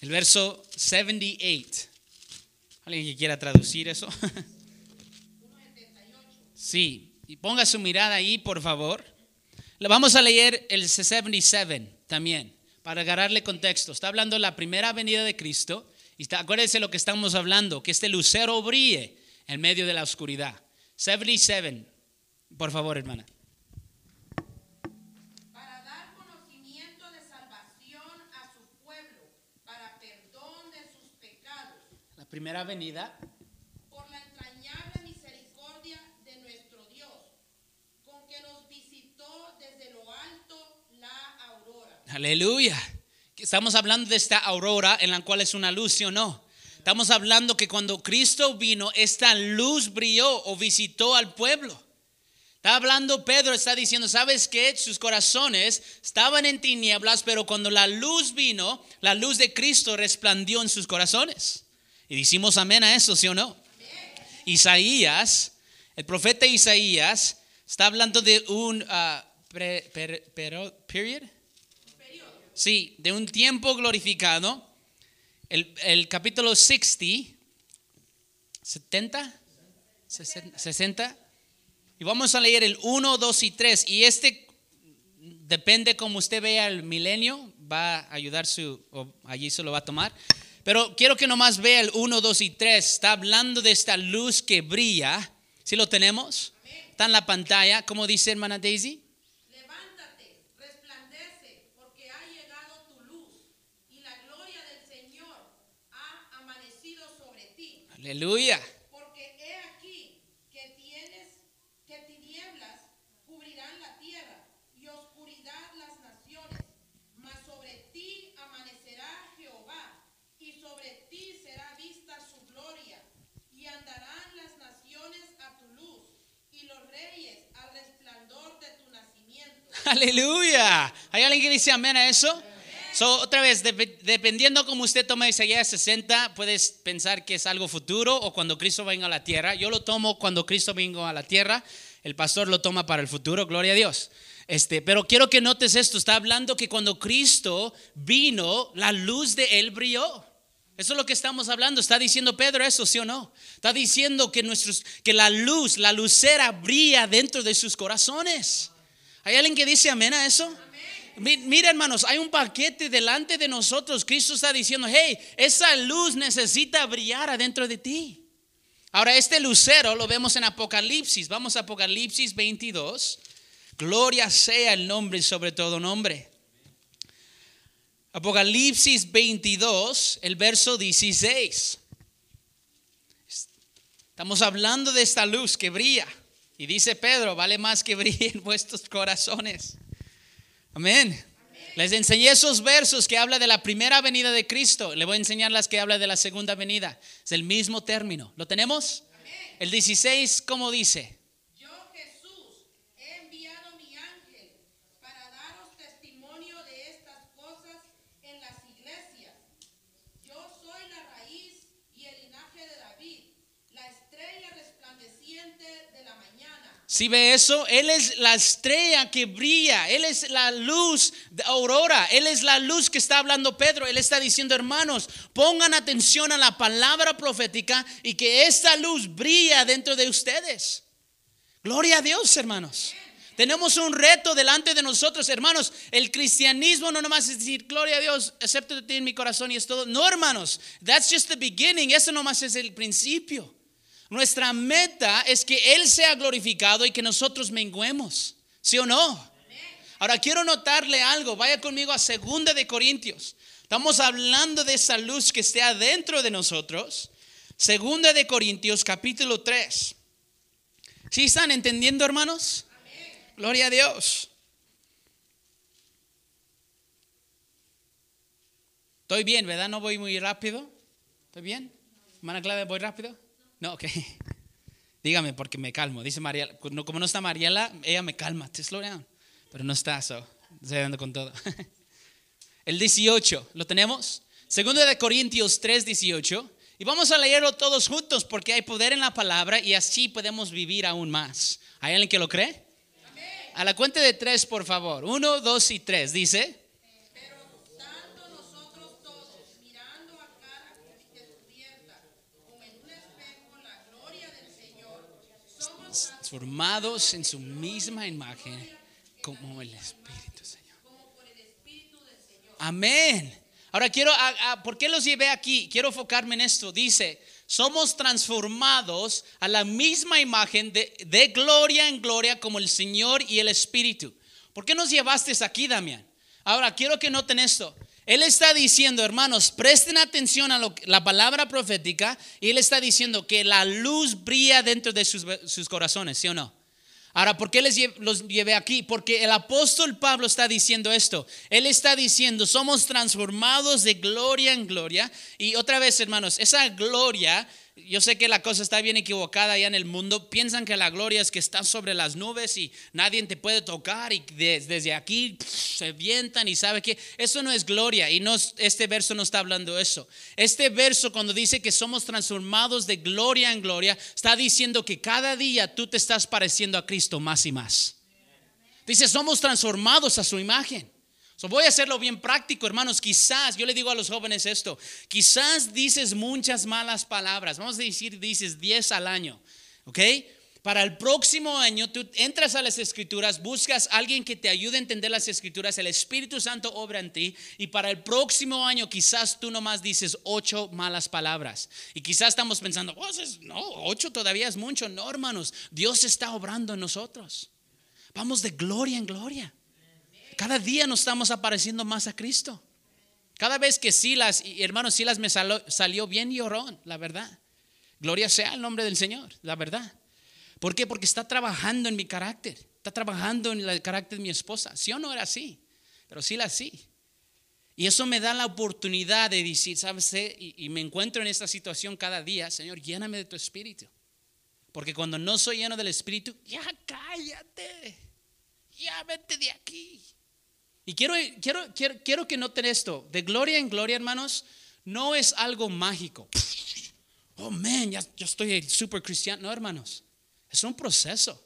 el verso 78. ¿Alguien que quiera traducir eso? Sí, y ponga su mirada ahí, por favor. Vamos a leer el 77 también, para agarrarle contexto. Está hablando de la primera venida de Cristo. Y está, acuérdense lo que estamos hablando, que este lucero brille en medio de la oscuridad. 77, por favor, hermana. para dar conocimiento de salvación a su pueblo, para perdón de sus pecados, La primera venida. por la entrañable misericordia de nuestro Dios, con que nos visitó desde lo alto la aurora. Aleluya. Estamos hablando de esta aurora en la cual es una luz, ¿sí o no? Estamos hablando que cuando Cristo vino, esta luz brilló o visitó al pueblo. Está hablando Pedro, está diciendo, ¿sabes qué? Sus corazones estaban en tinieblas, pero cuando la luz vino, la luz de Cristo resplandió en sus corazones. Y decimos amén a eso, ¿sí o no? Isaías, el profeta Isaías, está hablando de un pero- period. Sí, de un tiempo glorificado. El, el capítulo 60, 70, 60. Y vamos a leer el 1, 2 y 3. Y este depende como usted vea el milenio, va a ayudar su, allí se lo va a tomar. Pero quiero que nomás vea el 1, 2 y 3. Está hablando de esta luz que brilla. ¿Sí lo tenemos? Está en la pantalla. ¿Cómo dice hermana Daisy? Levántate, resplandece, porque ha llegado tu luz, y la gloria del Señor ha amanecido sobre ti. Aleluya. Porque he aquí que tienes que tinieblas cubrirán la tierra y oscuridad las naciones, mas sobre ti amanecerá Jehová y sobre ti será vista su gloria y andarán las naciones a tu luz y los reyes al resplandor de tu nacimiento. Aleluya. ¿Hay alguien que dice amén a eso? So, otra vez, dep- dependiendo cómo usted toma Isaías 60, puedes pensar que es algo futuro o cuando Cristo venga a la tierra. Yo lo tomo cuando Cristo venga a la tierra. El pastor lo toma para el futuro, gloria a Dios. Este, pero quiero que notes esto. Está hablando que cuando Cristo vino, la luz de él brilló. Eso es lo que estamos hablando. Está diciendo Pedro eso, ¿sí o no? Está diciendo que, nuestros, que la luz, la lucera brilla dentro de sus corazones. ¿Hay alguien que dice amén a eso? Mi- Mira, hermanos, hay un paquete delante de nosotros. Cristo está diciendo, hey, esa luz necesita brillar adentro de ti. Ahora, este lucero lo vemos en Apocalipsis. Vamos a Apocalipsis 22. Gloria sea el nombre sobre todo nombre. Apocalipsis 22, el verso 16. Estamos hablando de esta luz que brilla. Y dice Pedro, vale más que brille en vuestros corazones. Amén. Les enseñé esos versos que habla de la primera venida de Cristo. Le voy a enseñar las que habla de la segunda venida. Es el mismo término. ¿Lo tenemos? El 16, ¿cómo dice? Yo Jesús he enviado mi ángel para daros testimonio de estas cosas en las iglesias. Yo soy la raíz y el linaje de David, la estrella resplandeciente de la Si ve eso, Él es la estrella que brilla, Él es la luz de aurora, Él es la luz que está hablando Pedro, Él está diciendo, hermanos, pongan atención a la palabra profética y que esta luz brilla dentro de ustedes. Gloria a Dios, hermanos. Tenemos un reto delante de nosotros, hermanos. El cristianismo no nomás es decir, gloria a Dios, acepto de ti en mi corazón y es todo. No, hermanos, that's just the beginning. Eso nomás es el principio. Nuestra meta es que Él sea glorificado y que nosotros menguemos. ¿Sí o no? Ahora quiero notarle algo. Vaya conmigo a Segunda de Corintios. Estamos hablando de esa luz que esté adentro de nosotros. Segunda de Corintios, capítulo 3. ¿Sí están entendiendo, hermanos? Gloria a Dios. Estoy bien, ¿verdad? No voy muy rápido. ¿Estoy bien? Hermana Clave, ¿voy rápido? No, ok. Dígame porque me calmo. Dice Mariela, no- como no está Mariela, ella me calma. Te slow down. Pero no está, so. Estoy dando con todo. El 18, ¿lo tenemos? Segundo de Corintios 3, 18. Y vamos a leerlo todos juntos porque hay poder en la palabra y así podemos vivir aún más. ¿Hay alguien que lo cree? A la cuenta de tres, por favor. Uno, dos y tres. Dice, Pero tanto nosotros todos, mirando a cara descubierta, como en un espejo la gloria del Señor, somos transformados en su misma imagen como el Espíritu, Señor. Amén. Ahora quiero, a- a- ¿por qué los llevé aquí? Quiero enfocarme en esto. Dice, somos transformados a la misma imagen de, de gloria en gloria como el Señor y el Espíritu. ¿Por qué nos llevaste aquí, Damián? Ahora quiero que noten esto. Él está diciendo, hermanos, presten atención a lo la palabra profética y él está diciendo que la luz brilla dentro de sus, sus corazones, ¿sí o no? Ahora, ¿por qué les los llevé aquí? Porque el apóstol Pablo está diciendo esto. Él está diciendo, somos transformados de gloria en gloria. Y otra vez, hermanos, esa gloria, yo sé que la cosa está bien equivocada allá en el mundo. Piensan que la gloria es que estás sobre las nubes y nadie te puede tocar y des- desde aquí se vientan y sabe que eso no es gloria. Y no, es- este verso no está hablando eso. Este verso cuando dice que somos transformados de gloria en gloria, está diciendo que cada día tú te estás pareciendo a Cristo más y más. Dice, somos transformados a su imagen. So, voy a hacerlo bien práctico, hermanos. Quizás, yo le digo a los jóvenes esto, quizás dices muchas malas palabras. Vamos a decir, dices 10 al año, ¿ok? Para el próximo año tú entras a las escrituras, buscas a alguien que te ayude a entender las escrituras, el Espíritu Santo obra en ti y para el próximo año quizás tú nomás dices ocho malas palabras. Y quizás estamos pensando, "Oh, no, ocho todavía es mucho. No, hermanos, Dios está obrando en nosotros. Vamos de gloria en gloria. Cada día nos estamos apareciendo más a Cristo. Cada vez que Silas, y hermanos, Silas me salió, salió bien llorón, la verdad. Gloria sea el nombre del Señor, la verdad. ¿Por qué? Porque está trabajando en mi carácter. Está trabajando en el carácter de mi esposa. Sí o no era así, pero Silas sí. Y eso me da la oportunidad de decir, ¿sabes? Y, y me encuentro en esta situación cada día, Señor, lléname de tu espíritu. Porque cuando no soy lleno del espíritu, ya cállate. Ya vete de aquí. Y quiero, quiero, quiero, quiero que noten esto. De gloria en gloria, hermanos, no es algo mágico. Oh, man, ya, ya estoy súper cristiano. No, hermanos. Es un proceso.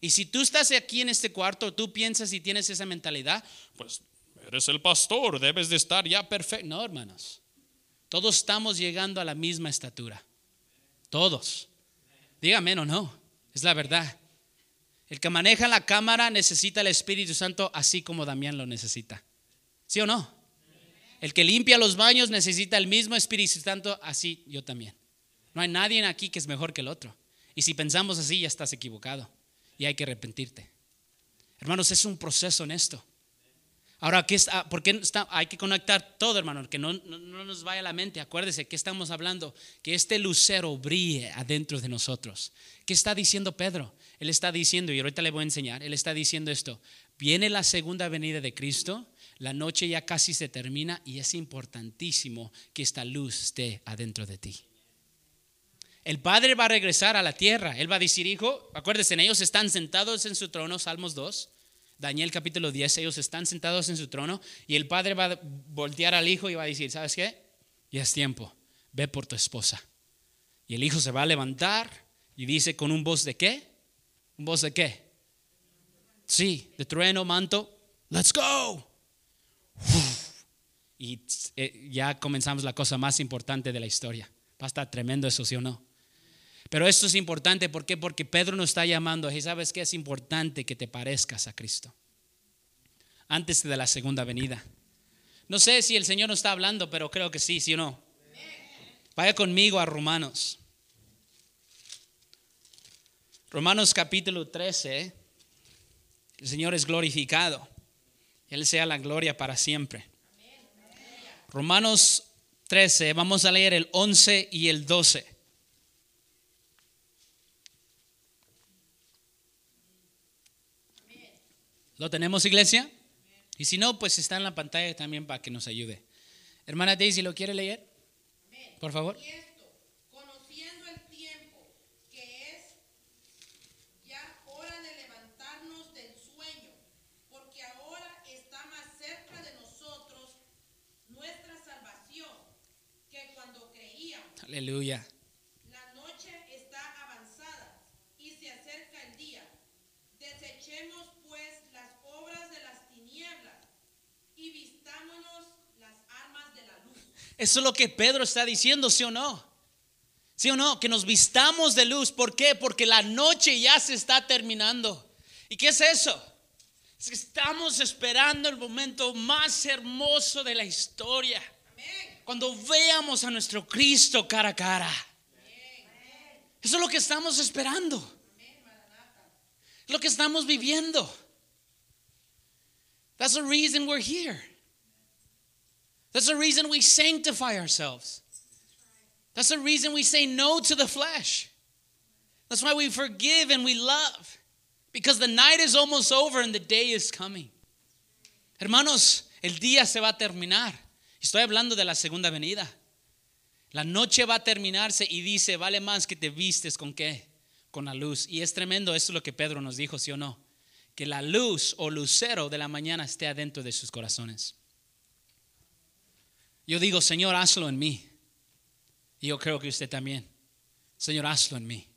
Y si tú estás aquí en este cuarto, tú piensas y tienes esa mentalidad, pues eres el pastor, debes de estar ya perfecto. No, hermanos. Todos estamos llegando a la misma estatura. Todos. Dígame o no. Es la verdad. El que maneja la cámara necesita el Espíritu Santo así como Damián lo necesita. ¿Sí o no? El que limpia los baños necesita el mismo Espíritu Santo así yo también. No hay nadie aquí que es mejor que el otro. Y si pensamos así, ya estás equivocado. Y hay que arrepentirte. Hermanos, es un proceso en esto. Ahora, ¿qué está, ¿por qué está, hay que conectar todo, hermano? Que no, no, no nos vaya a la mente. Acuérdese que estamos hablando. Que este lucero brille adentro de nosotros. ¿Qué está diciendo Pedro? Él está diciendo, y ahorita le voy a enseñar, él está diciendo esto. Viene la segunda venida de Cristo, la noche ya casi se termina y es importantísimo que esta luz esté adentro de ti. El Padre va a regresar a la tierra. Él va a decir, hijo, acuérdense, ellos están sentados en su trono, Salmos 2. Daniel capítulo 10, ellos están sentados en su trono y el padre va a voltear al hijo y va a decir, ¿sabes qué? Ya es tiempo, ve por tu esposa. Y el hijo se va a levantar y dice con un voz de qué? ¿Un voz de qué? Sí, de trueno, manto, let's go. Y eh, ya comenzamos la cosa más importante de la historia. Va a estar tremendo eso, ¿sí o no? Pero esto es importante. Porque Pedro nos está llamando, y sabes que es importante que te parezcas a Cristo antes de la segunda venida. No sé si el Señor nos está hablando, pero creo que sí, sí o no. Vaya conmigo a Romanos. Romanos capítulo 13. El Señor es glorificado. Él sea la gloria para siempre. Romanos 13, vamos a leer el 11 y el 12. ¿Lo tenemos, iglesia? Y si no, pues está en la pantalla también para que nos ayude. Hermana Daisy, ¿lo quiere leer? Por favor. Y esto, conociendo el tiempo, que es ya hora de levantarnos del sueño, porque ahora está más cerca de nosotros nuestra salvación que cuando creíamos. Aleluya. La noche está avanzada y se acerca el día. Desechemos pues las obras de las tinieblas y vistámonos las armas de la luz. Eso es lo que Pedro está diciendo, ¿sí o no? ¿Sí o no? Que nos vistamos de luz. ¿Por qué? Porque la noche ya se está terminando. ¿Y qué es eso? Es que estamos esperando el momento más hermoso de la historia. Cuando veamos a nuestro Cristo cara a cara. Eso es lo que estamos esperando. Es lo que estamos viviendo. That's the reason we're here. That's the reason we sanctify ourselves. That's the reason we say no to the flesh. That's why we forgive and we love. Because the night is almost over and the day is coming. Hermanos, el día se va a terminar. Estoy hablando de la segunda venida. La noche va a terminarse y dice, vale más que te vistes con qué? Con la luz. Y es tremendo, esto es lo que Pedro nos dijo, ¿sí o no? Que la luz o lucero de la mañana esté adentro de sus corazones. Yo digo, Señor, hazlo en mí. Y yo creo que usted también. Señor, hazlo en mí.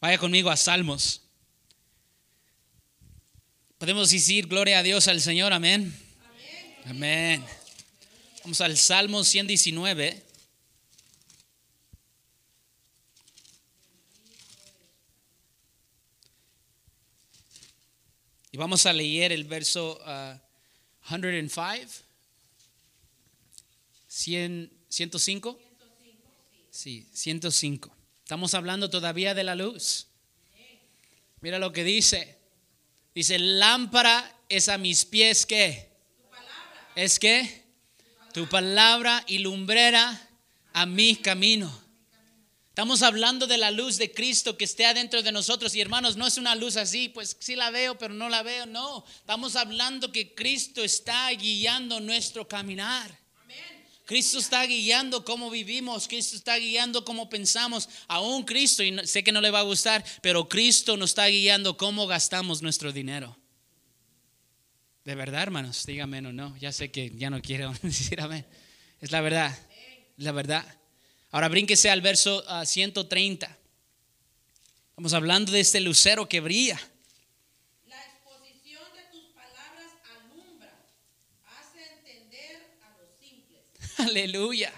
Vaya conmigo a Salmos. Podemos decir gloria a Dios al Señor, amén. Amén. Vamos al Salmo 119. Y vamos a leer el verso uh, 105. 100, 105. Sí, 105. Estamos hablando todavía de la luz. Mira lo que dice. Dice, lámpara es a mis pies que es que tu palabra y lumbrera a mi camino. Estamos hablando de la luz de Cristo que esté adentro de nosotros. Y hermanos, no es una luz así, pues sí la veo, pero no la veo. No, estamos hablando que Cristo está guiando nuestro caminar. Cristo está guiando cómo vivimos, Cristo está guiando cómo pensamos. Aún Cristo, y sé que no le va a gustar, pero Cristo nos está guiando cómo gastamos nuestro dinero. De verdad, hermanos, dígame o no. Ya sé que ya no quiero decir amén. Es la verdad, la verdad. Ahora brínquese al verso uh, 130. Estamos hablando de este lucero que brilla. La exposición de tus palabras alumbra, hace entender a los simples. Aleluya.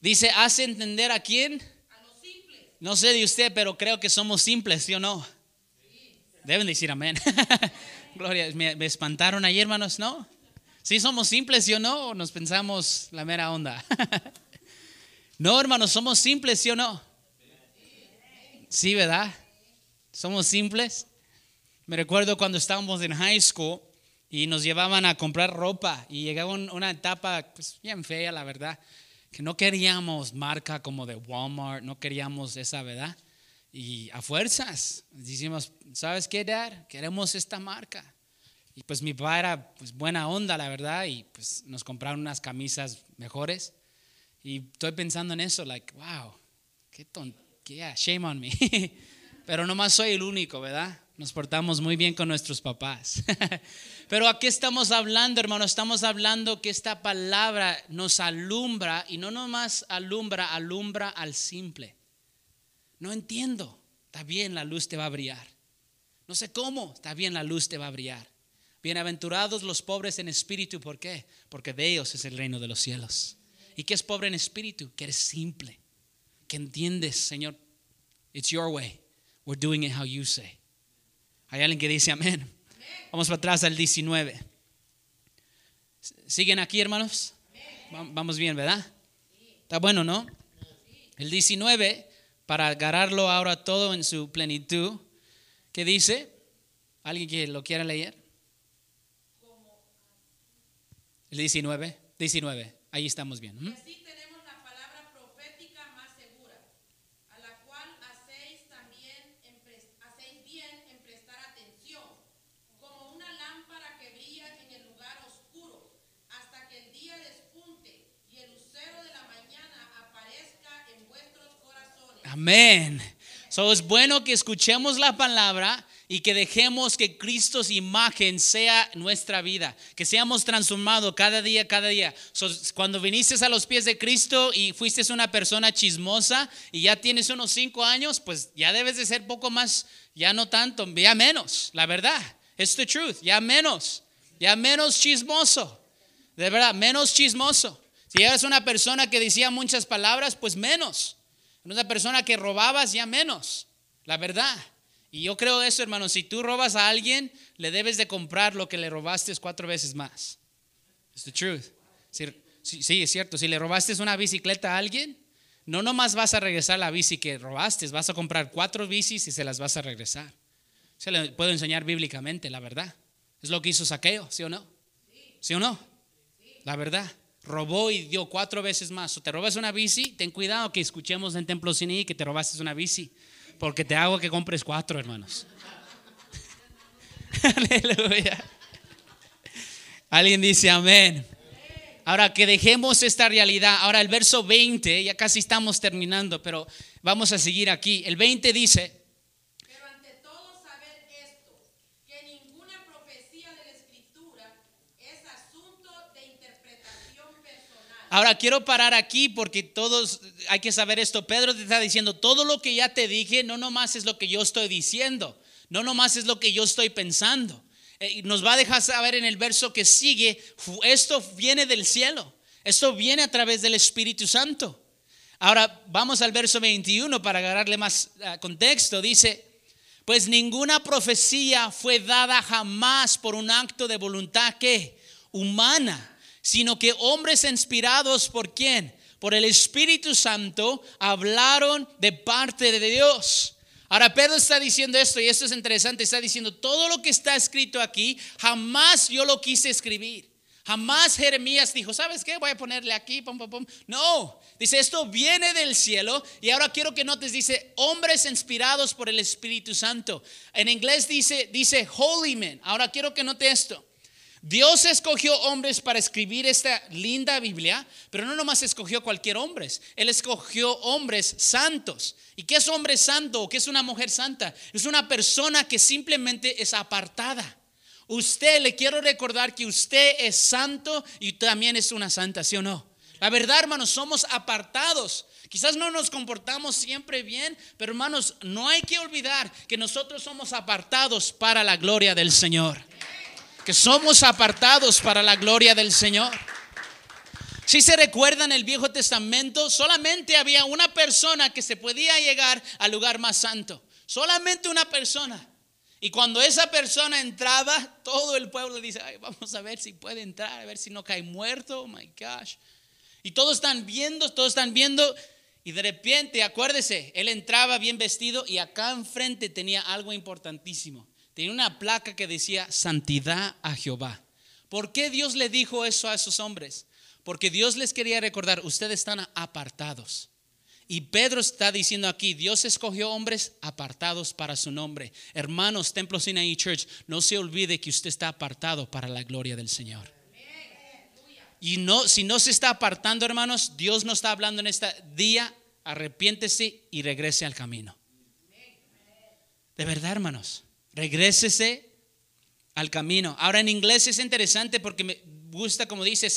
Dice, hace entender a quién. A los simples. No sé de usted, pero creo que somos simples, ¿sí o no? Deben decir amén. Gloria, me, me espantaron ayer, hermanos, ¿no? Sí somos simples, ¿sí o no? ¿O nos pensamos la mera onda? No, hermanos, somos simples, ¿sí o no? Sí, ¿verdad? Somos simples. Me recuerdo cuando estábamos en high school y nos llevaban a comprar ropa y llegaba una etapa pues, bien fea, la verdad, que no queríamos marca como de Walmart, no queríamos esa, ¿verdad? Y a fuerzas decimos, ¿sabes qué, Dad? Queremos esta marca. Y pues mi papá era pues, buena onda, la verdad, y pues nos compraron unas camisas mejores. Y estoy pensando en eso, like, wow, qué tonto, yeah, shame on me. Pero nomás soy el único, ¿verdad? Nos portamos muy bien con nuestros papás. Pero aquí estamos hablando, hermano, estamos hablando que esta palabra nos alumbra y no nomás alumbra, alumbra al simple. No entiendo. Está bien, la luz te va a brillar. No sé cómo, está bien, la luz te va a brillar. Bienaventurados los pobres en espíritu, ¿por qué? Porque de ellos es el reino de los cielos. ¿Y qué es pobre en espíritu? Que eres simple, que entiendes, Señor, it's your way. We're doing it how you say. Hay alguien que dice amén. Vamos para atrás al 19. ¿Siguen aquí, hermanos? Vamos bien, ¿verdad? Está bueno, ¿no? El 19, para agarrarlo ahora todo en su plenitud, ¿qué dice? ¿Alguien que lo quiera leer? El 19, 19, ahí estamos bien. Y así tenemos la palabra profética más segura, a la cual hacéis también en pres- hacéis bien en prestar atención, como una lámpara que brilla en el lugar oscuro, hasta que el día despunte y el lucero de la mañana aparezca en vuestros corazones. Amén. So es bueno que escuchemos la palabra y que dejemos que Cristo su imagen sea nuestra vida, que seamos transformados cada día, cada día. Cuando viniste a los pies de Cristo y fuiste una persona chismosa y ya tienes unos cinco años, pues ya debes de ser poco más, ya no tanto, ya menos, la verdad. It's the truth, ya menos, ya menos chismoso. De verdad, menos chismoso. Si eres una persona que decía muchas palabras, pues menos. Una persona que robabas, ya menos. La verdad. Y yo creo eso, hermano. Si tú robas a alguien, le debes de comprar lo que le robaste cuatro veces más. It's the truth. Si- sí, es cierto. Si le robaste una bicicleta a alguien, no nomás vas a regresar la bici que robaste, vas a comprar cuatro bicis y se las vas a regresar. Se le puedo enseñar bíblicamente, la verdad. Es lo que hizo Saqueo, ¿sí o no? ¿Sí o no? La verdad. Robó y dio cuatro veces más. O te robas una bici, ten cuidado que escuchemos en Templo Cine que te robaste una bici. Porque te hago que compres cuatro, hermanos. Aleluya. Alguien dice amén. Ahora que dejemos esta realidad. Ahora el verso 20, ya casi estamos terminando, pero vamos a seguir aquí. El 20 dice, Pero ante todo saber esto, que ninguna profecía de la escritura es asunto de interpretación personal. Ahora quiero parar aquí porque todos hay que saber esto. Pedro te está diciendo, todo lo que ya te dije no nomás es lo que yo estoy diciendo, no nomás es lo que yo estoy pensando. Eh, nos va a dejar saber en el verso que sigue, esto viene del cielo, esto viene a través del Espíritu Santo. Ahora vamos al verso 21 para agarrarle más ah, contexto. Dice, pues ninguna profecía fue dada jamás por un acto de voluntad que humana, sino que hombres inspirados por quién? Por el Espíritu Santo hablaron de parte de Dios. Ahora Pedro está diciendo esto y esto es interesante, está diciendo todo lo que está escrito aquí, jamás yo lo quise escribir. Jamás Jeremías dijo, ¿sabes qué? Voy a ponerle aquí, pum, pum, pum. No, dice, esto viene del cielo y ahora quiero que notes, dice, hombres inspirados por el Espíritu Santo. En inglés dice, dice, holy men. Ahora quiero que note esto. Dios escogió hombres para escribir esta linda Biblia, pero no nomás escogió cualquier hombre, Él escogió hombres santos. ¿Y qué es hombre santo o qué es una mujer santa? Es una persona que simplemente es apartada. Usted le quiero recordar que usted es santo y también es una santa, ¿sí o no? La verdad, hermanos, somos apartados. Quizás no nos comportamos siempre bien, pero hermanos, no hay que olvidar que nosotros somos apartados para la gloria del Señor. Que somos apartados para la gloria del Señor. Si se recuerdan el Viejo Testamento, solamente había una persona que se podía llegar al lugar más santo. Solamente una persona. Y cuando esa persona entraba, todo el pueblo dice, "Ay, vamos a ver si puede entrar, a ver si no cae muerto, oh my gosh. Y todos están viendo, todos están viendo. Y de repente, acuérdese, él entraba bien vestido y acá enfrente tenía algo importantísimo. Tenía una placa que decía santidad a Jehová. ¿Por qué Dios le dijo eso a esos hombres? Porque Dios les quería recordar, ustedes están apartados. Y Pedro está diciendo aquí, Dios escogió hombres apartados para su nombre. Hermanos, Templo Sinaí Church, no se olvide que usted está apartado para la gloria del Señor. Y no, si no se está apartando, hermanos, Dios no está hablando en este día, arrepiéntese y regrese al camino. De verdad, hermanos, regrésese al camino. Ahora en inglés es interesante porque me gusta como dice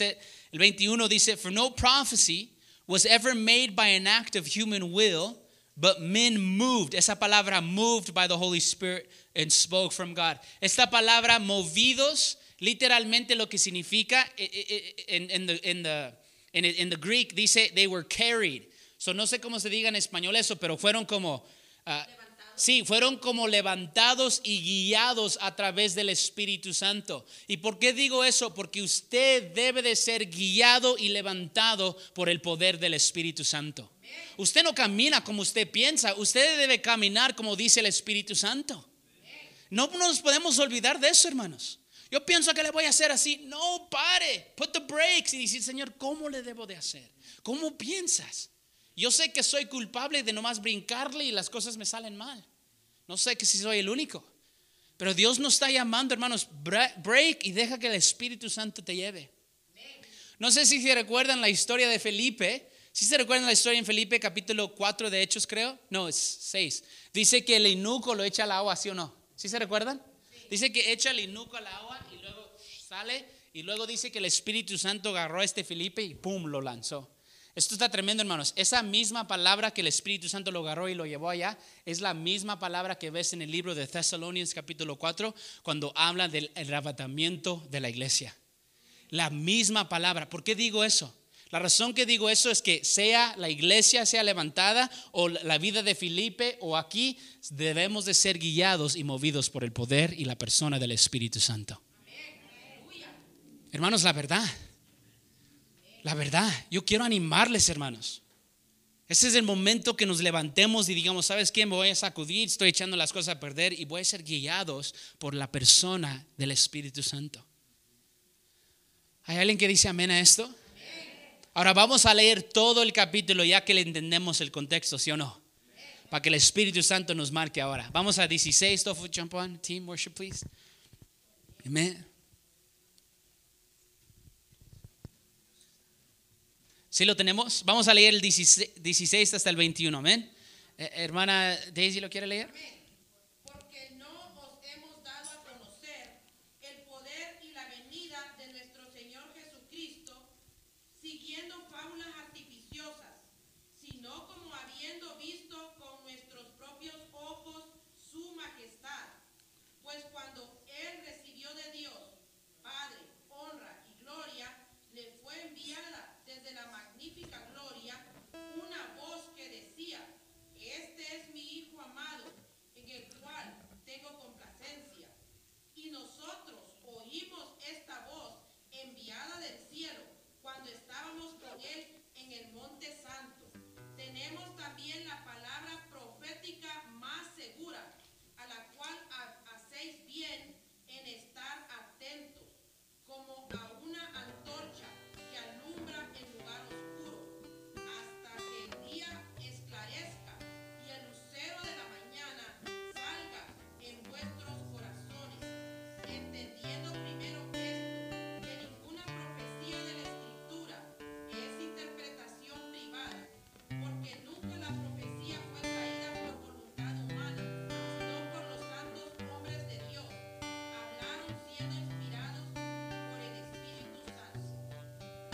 el 21 dice, for no prophecy was ever made by an act of human will, but men moved. Esa palabra moved by the Holy Spirit and spoke from God. Esta palabra movidos, literalmente lo que significa en in, the, in, the, in, in the Greek dice they were carried. So no sé cómo se diga en español eso, pero fueron como uh, Sí, fueron como levantados y guiados a través del Espíritu Santo. ¿Y por qué digo eso? Porque usted debe de ser guiado y levantado por el poder del Espíritu Santo. Usted no camina como usted piensa, usted debe caminar como dice el Espíritu Santo. No nos podemos olvidar de eso, hermanos. Yo pienso que le voy a hacer así. No, pare. Put the brakes y decir, Señor, ¿cómo le debo de hacer? ¿Cómo piensas? Yo sé que soy culpable de nomás brincarle y las cosas me salen mal. No sé que si soy el único. Pero Dios nos está llamando, hermanos, break y deja que el Espíritu Santo te lleve. No sé si se recuerdan la historia de Felipe. Si se recuerdan la historia en Felipe capítulo 4 de Hechos, creo. No, es 6. Dice que el inuco lo echa al agua, ¿sí o no? ¿Sí se recuerdan? Dice que echa el inuco al agua y luego sale. Y luego dice que el Espíritu Santo agarró a este Felipe y pum, lo lanzó. Esto está tremendo, hermanos. Esa misma palabra que el Espíritu Santo lo agarró y lo llevó allá es la misma palabra que ves en el libro de Thessalonians capítulo 4 cuando habla del arrebatamiento de la iglesia. La misma palabra. ¿Por qué digo eso? La razón que digo eso es que sea la iglesia sea levantada o la vida de Felipe o aquí debemos de ser guiados y movidos por el poder y la persona del Espíritu Santo. Hermanos, la verdad. La verdad, yo quiero animarles, hermanos. Ese es el momento que nos levantemos y digamos, ¿sabes qué? Me voy a sacudir, estoy echando las cosas a perder y voy a ser guiados por la persona del Espíritu Santo. ¿Hay alguien que dice amén a esto? Ahora vamos a leer todo el capítulo ya que le entendemos el contexto, ¿sí o no? Para que el Espíritu Santo nos marque ahora. Vamos a 16, Tofu on, Team Worship, please. Amén. ¿Sí lo tenemos? Vamos a leer el 16, hasta el 21, amén. Eh, hermana Daisy, ¿lo quiere leer?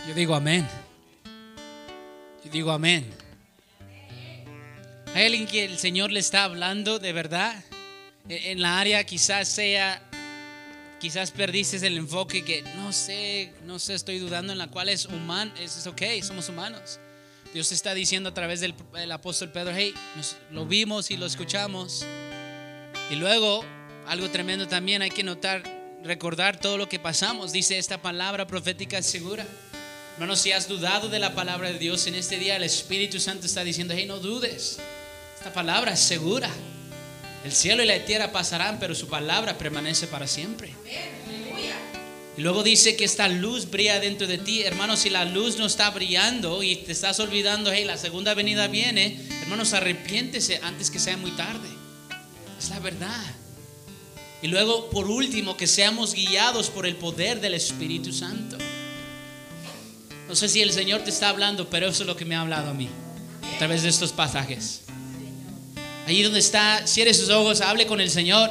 Yo digo amén. Yo digo amén. ¿Hay alguien que el Señor le está hablando de verdad? E, en la área quizás sea, quizás perdiste el enfoque que no sé, no sé, estoy dudando en la cual es humano, es, ok, somos humanos. Dios está diciendo a través del apóstol Pedro, hey, lo vimos y lo escuchamos. Y luego, algo tremendo también hay que notar, recordar todo lo que pasamos. Dice esta palabra profética segura. Hermano, si has dudado de la palabra de Dios en este día, el Espíritu Santo está diciendo, hey, no dudes. Esta palabra es segura. El cielo y la tierra pasarán, pero su palabra permanece para siempre. Y luego dice que esta luz brilla dentro de ti. Hermano, si la luz no está brillando y te estás olvidando, hey, la segunda venida viene, hermanos, arrepiéntese antes que sea muy tarde. Es la verdad. Y luego, por último, que seamos guiados por el poder del Espíritu Santo. No sé si el Señor te está hablando, pero eso es lo que me ha hablado a mí a través de estos pasajes. Allí donde está, cierre sus ojos, hable con el Señor.